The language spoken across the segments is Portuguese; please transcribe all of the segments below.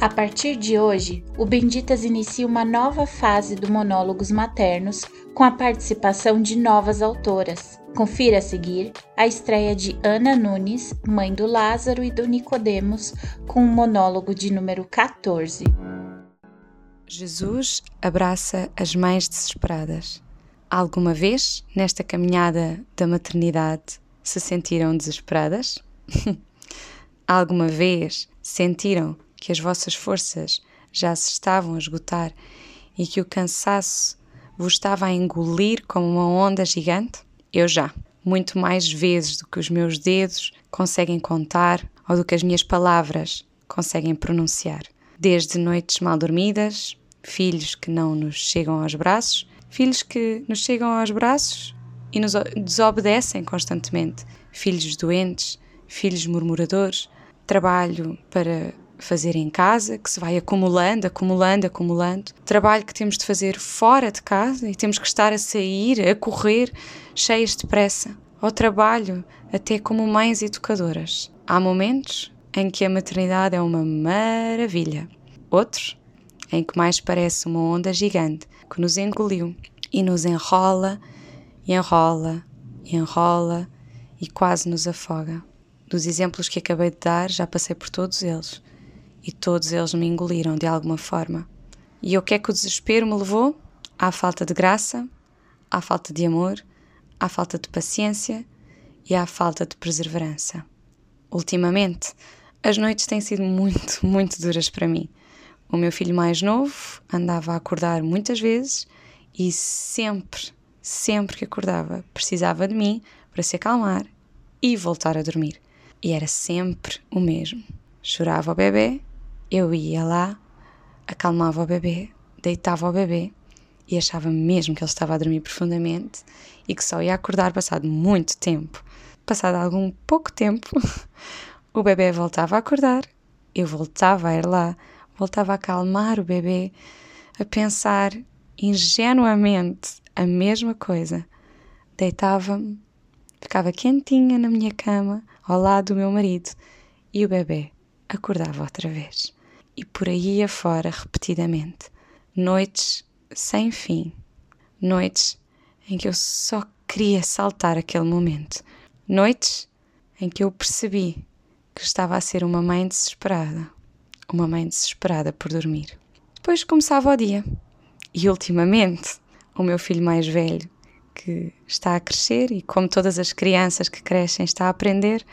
A partir de hoje, o Benditas inicia uma nova fase do Monólogos Maternos com a participação de novas autoras. Confira a seguir a estreia de Ana Nunes, mãe do Lázaro e do Nicodemos, com o monólogo de número 14. Jesus abraça as mães desesperadas. Alguma vez, nesta caminhada da maternidade, se sentiram desesperadas? Alguma vez sentiram que as vossas forças já se estavam a esgotar e que o cansaço vos estava a engolir como uma onda gigante? Eu já, muito mais vezes do que os meus dedos conseguem contar ou do que as minhas palavras conseguem pronunciar. Desde noites mal dormidas, filhos que não nos chegam aos braços, filhos que nos chegam aos braços e nos desobedecem constantemente, filhos doentes, filhos murmuradores, trabalho para fazer em casa, que se vai acumulando, acumulando, acumulando. Trabalho que temos de fazer fora de casa e temos que estar a sair, a correr, cheias de pressa. Ao trabalho, até como mães educadoras. Há momentos em que a maternidade é uma maravilha. Outros em que mais parece uma onda gigante que nos engoliu e nos enrola e enrola e enrola e quase nos afoga. Dos exemplos que acabei de dar, já passei por todos eles e todos eles me engoliram de alguma forma. E o que é que o desespero me levou? À falta de graça, à falta de amor, à falta de paciência e à falta de perseverança. Ultimamente, as noites têm sido muito, muito duras para mim. O meu filho mais novo andava a acordar muitas vezes e sempre, sempre que acordava, precisava de mim para se acalmar e voltar a dormir. E era sempre o mesmo. Chorava o bebê eu ia lá, acalmava o bebê, deitava o bebê e achava mesmo que ele estava a dormir profundamente e que só ia acordar passado muito tempo. Passado algum pouco tempo, o bebê voltava a acordar, eu voltava a ir lá, voltava a acalmar o bebê, a pensar ingenuamente a mesma coisa. Deitava-me, ficava quentinha na minha cama, ao lado do meu marido, e o bebê acordava outra vez e por aí afora repetidamente. Noites sem fim. Noites em que eu só queria saltar aquele momento. Noites em que eu percebi que estava a ser uma mãe desesperada. Uma mãe desesperada por dormir. Depois começava o dia. E ultimamente, o meu filho mais velho, que está a crescer e, como todas as crianças que crescem, está a aprender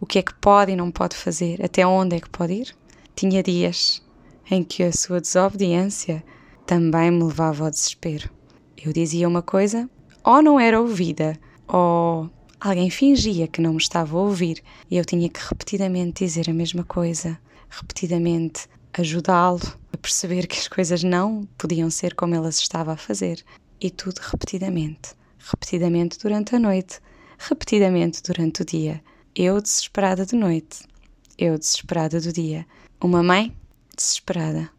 o que é que pode e não pode fazer, até onde é que pode ir, tinha dias em que a sua desobediência também me levava ao desespero. Eu dizia uma coisa, ou não era ouvida, ou alguém fingia que não me estava a ouvir e eu tinha que repetidamente dizer a mesma coisa, repetidamente ajudá-lo a perceber que as coisas não podiam ser como elas estava a fazer. E tudo repetidamente, repetidamente durante a noite, repetidamente durante o dia. Eu desesperada de noite, eu desesperada do dia. Uma mãe desesperada.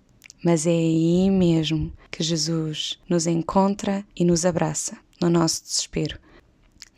Mas é aí mesmo que Jesus nos encontra e nos abraça, no nosso desespero.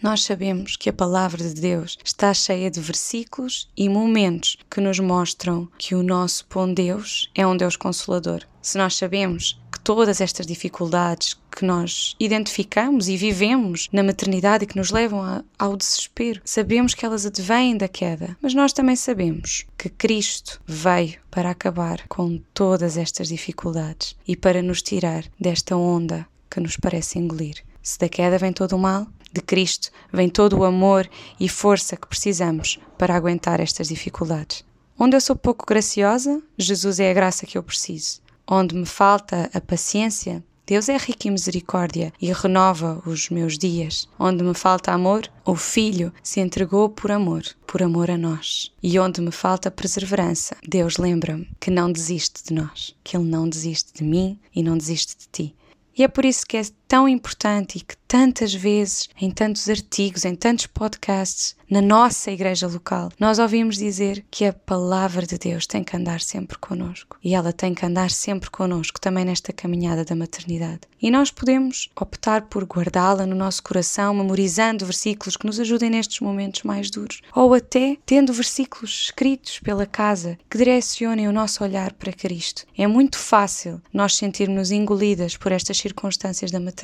Nós sabemos que a palavra de Deus está cheia de versículos e momentos que nos mostram que o nosso bom Deus é um Deus consolador. Se nós sabemos todas estas dificuldades que nós identificamos e vivemos na maternidade e que nos levam a, ao desespero, sabemos que elas advêm da queda, mas nós também sabemos que Cristo veio para acabar com todas estas dificuldades e para nos tirar desta onda que nos parece engolir. Se da queda vem todo o mal, de Cristo vem todo o amor e força que precisamos para aguentar estas dificuldades. Onde eu sou pouco graciosa, Jesus é a graça que eu preciso. Onde me falta a paciência, Deus é rico em misericórdia e renova os meus dias. Onde me falta amor, o Filho se entregou por amor, por amor a nós. E onde me falta perseverança, Deus lembra-me que não desiste de nós, que Ele não desiste de mim e não desiste de ti. E é por isso que é tão importante e que tantas vezes, em tantos artigos, em tantos podcasts, na nossa igreja local, nós ouvimos dizer que a palavra de Deus tem que andar sempre connosco. E ela tem que andar sempre connosco também nesta caminhada da maternidade. E nós podemos optar por guardá-la no nosso coração, memorizando versículos que nos ajudem nestes momentos mais duros, ou até tendo versículos escritos pela casa que direcionem o nosso olhar para Cristo. É muito fácil nós sentirmos engolidas por estas circunstâncias da maternidade,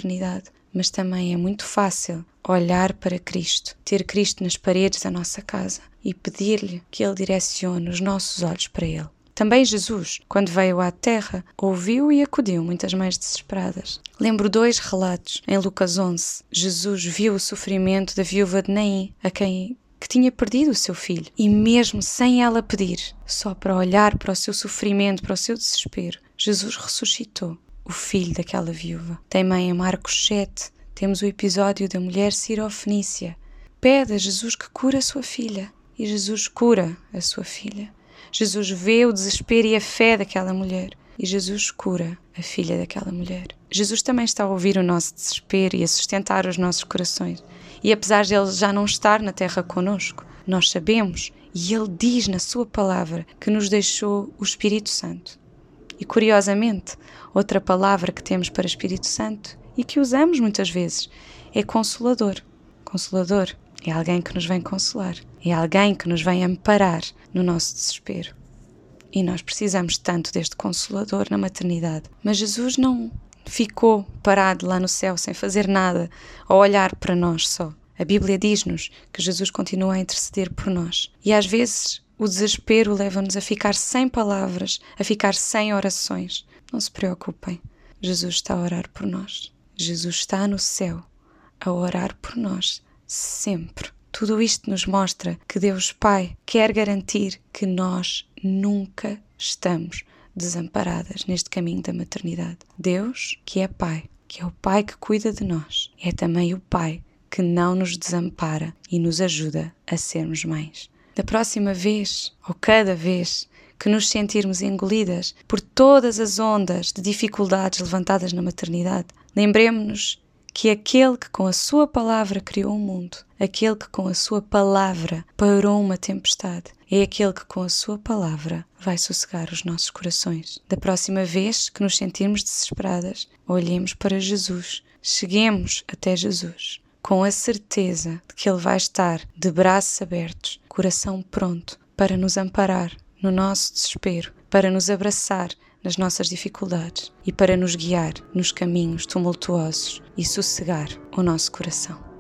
mas também é muito fácil olhar para Cristo, ter Cristo nas paredes da nossa casa e pedir-lhe que Ele direcione os nossos olhos para Ele. Também Jesus, quando veio à terra, ouviu e acudiu muitas mães desesperadas. Lembro dois relatos. Em Lucas 11, Jesus viu o sofrimento da viúva de Naim, a quem que tinha perdido o seu filho, e mesmo sem ela pedir, só para olhar para o seu sofrimento, para o seu desespero, Jesus ressuscitou o filho daquela viúva. Também em Marcos 7 temos o episódio da mulher sirofenícia. Pede a Jesus que cura a sua filha e Jesus cura a sua filha. Jesus vê o desespero e a fé daquela mulher e Jesus cura a filha daquela mulher. Jesus também está a ouvir o nosso desespero e a sustentar os nossos corações. E apesar de ele já não estar na terra conosco, nós sabemos e ele diz na sua palavra que nos deixou o Espírito Santo. E curiosamente, outra palavra que temos para Espírito Santo e que usamos muitas vezes é consolador. Consolador é alguém que nos vem consolar, é alguém que nos vem amparar no nosso desespero. E nós precisamos tanto deste consolador na maternidade. Mas Jesus não ficou parado lá no céu sem fazer nada, a olhar para nós só. A Bíblia diz-nos que Jesus continua a interceder por nós. E às vezes o desespero leva-nos a ficar sem palavras, a ficar sem orações. Não se preocupem, Jesus está a orar por nós. Jesus está no céu a orar por nós, sempre. Tudo isto nos mostra que Deus Pai quer garantir que nós nunca estamos desamparadas neste caminho da maternidade. Deus, que é Pai, que é o Pai que cuida de nós, é também o Pai que não nos desampara e nos ajuda a sermos mães. Da próxima vez, ou cada vez, que nos sentirmos engolidas por todas as ondas de dificuldades levantadas na maternidade, lembremos-nos que aquele que com a sua palavra criou o mundo, aquele que com a sua palavra parou uma tempestade, é aquele que com a sua palavra vai sossegar os nossos corações. Da próxima vez que nos sentirmos desesperadas, olhemos para Jesus, cheguemos até Jesus com a certeza de que Ele vai estar de braços abertos, coração pronto para nos amparar no nosso desespero, para nos abraçar nas nossas dificuldades e para nos guiar nos caminhos tumultuosos e sossegar o nosso coração.